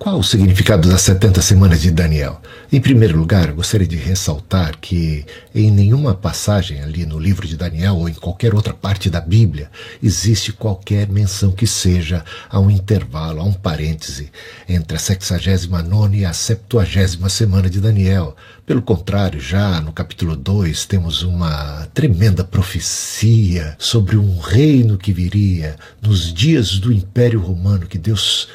Qual o significado das 70 semanas de Daniel? Em primeiro lugar, gostaria de ressaltar que em nenhuma passagem ali no livro de Daniel ou em qualquer outra parte da Bíblia existe qualquer menção que seja a um intervalo, a um parêntese entre a 69 e a 70 semana de Daniel. Pelo contrário, já no capítulo 2 temos uma tremenda profecia sobre um reino que viria nos dias do Império Romano que Deus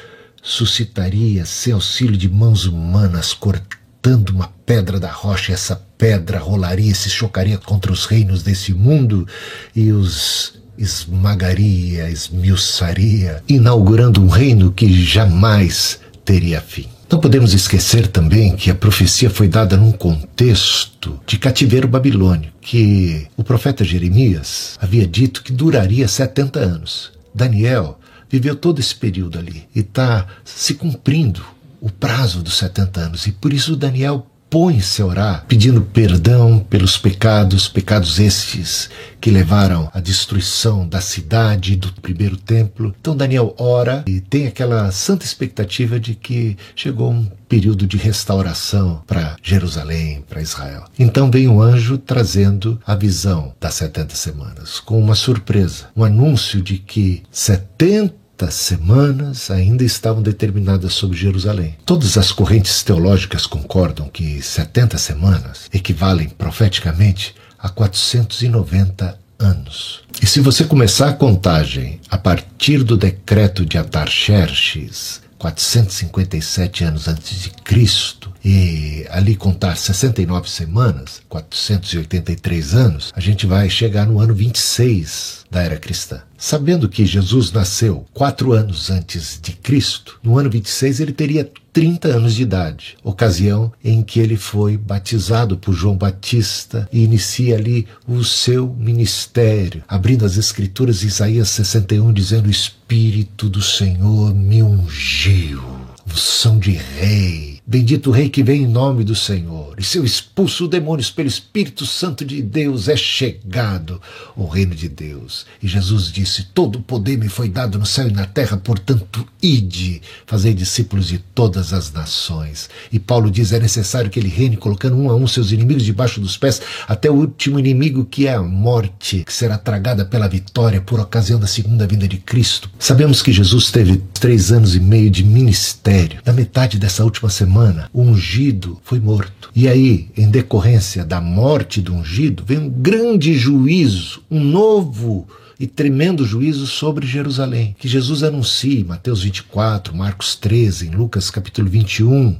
suscitaria sem auxílio de mãos humanas cortando uma pedra da rocha, e essa pedra rolaria, se chocaria contra os reinos desse mundo e os esmagaria, esmiuçaria, inaugurando um reino que jamais teria fim. Não podemos esquecer também que a profecia foi dada num contexto de cativeiro babilônio, que o profeta Jeremias havia dito que duraria 70 anos. Daniel viveu todo esse período ali e está se cumprindo o prazo dos 70 anos. E por isso Daniel põe-se a orar, pedindo perdão pelos pecados, pecados estes que levaram à destruição da cidade do primeiro templo. Então Daniel ora e tem aquela santa expectativa de que chegou um período de restauração para Jerusalém, para Israel. Então vem um anjo trazendo a visão das 70 semanas, com uma surpresa, um anúncio de que 70 semanas ainda estavam determinadas sobre Jerusalém. Todas as correntes teológicas concordam que 70 semanas equivalem profeticamente a 490 anos. E se você começar a contagem a partir do decreto de Atarxerxes, 457 anos antes de Cristo, e ali contar 69 semanas, 483 anos, a gente vai chegar no ano 26 da era cristã. Sabendo que Jesus nasceu quatro anos antes de Cristo, no ano 26 ele teria 30 anos de idade, ocasião em que ele foi batizado por João Batista e inicia ali o seu ministério, abrindo as Escrituras, Isaías 61, dizendo: O Espírito do Senhor me ungiu, unção de rei Bendito o Rei que vem em nome do Senhor, e seu expulso demônios pelo Espírito Santo de Deus é chegado o reino de Deus. E Jesus disse: Todo o poder me foi dado no céu e na terra, portanto, ide, fazei discípulos de todas as nações. E Paulo diz: é necessário que ele reine, colocando um a um seus inimigos debaixo dos pés, até o último inimigo, que é a morte, que será tragada pela vitória por ocasião da segunda vinda de Cristo. Sabemos que Jesus teve três anos e meio de ministério. Na metade dessa última semana, o ungido foi morto. E aí, em decorrência da morte do ungido, vem um grande juízo, um novo e tremendo juízo sobre Jerusalém, que Jesus anuncia em Mateus 24, Marcos 13, em Lucas capítulo 21,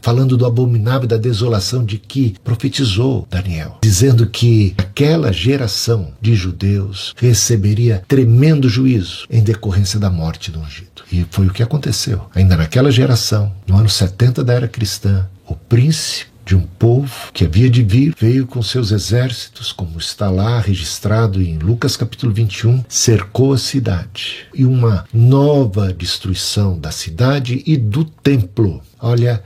falando do abominável da desolação de que profetizou Daniel, dizendo que aquela geração de judeus receberia tremendo juízo em decorrência da morte do ungido. E foi o que aconteceu. Ainda naquela geração, no ano 70 da era cristã, o príncipe de um povo que havia de vir, veio com seus exércitos, como está lá registrado em Lucas capítulo 21, cercou a cidade. E uma nova destruição da cidade e do templo. Olha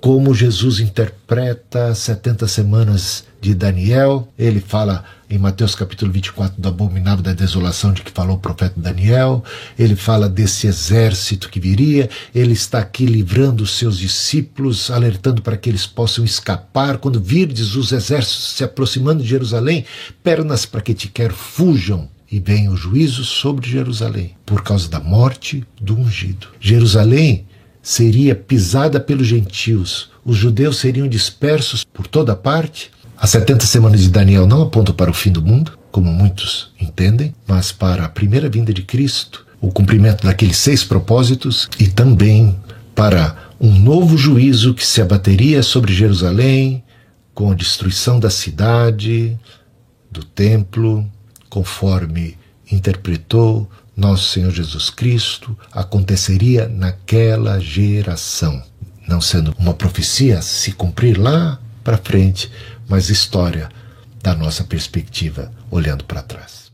como Jesus interpreta 70 semanas de Daniel. Ele fala em Mateus capítulo 24 do abominável da desolação de que falou o profeta Daniel. Ele fala desse exército que viria. Ele está aqui livrando os seus discípulos, alertando para que eles possam escapar. Quando virdes os exércitos se aproximando de Jerusalém, pernas para que te quer fujam e vem o juízo sobre Jerusalém por causa da morte do ungido. Jerusalém seria pisada pelos gentios, os judeus seriam dispersos por toda parte. As 70 semanas de Daniel não apontam para o fim do mundo, como muitos entendem, mas para a primeira vinda de Cristo, o cumprimento daqueles seis propósitos e também para um novo juízo que se abateria sobre Jerusalém, com a destruição da cidade, do templo, conforme interpretou nosso Senhor Jesus Cristo, aconteceria naquela geração. Não sendo uma profecia se cumprir lá para frente, mas história da nossa perspectiva olhando para trás.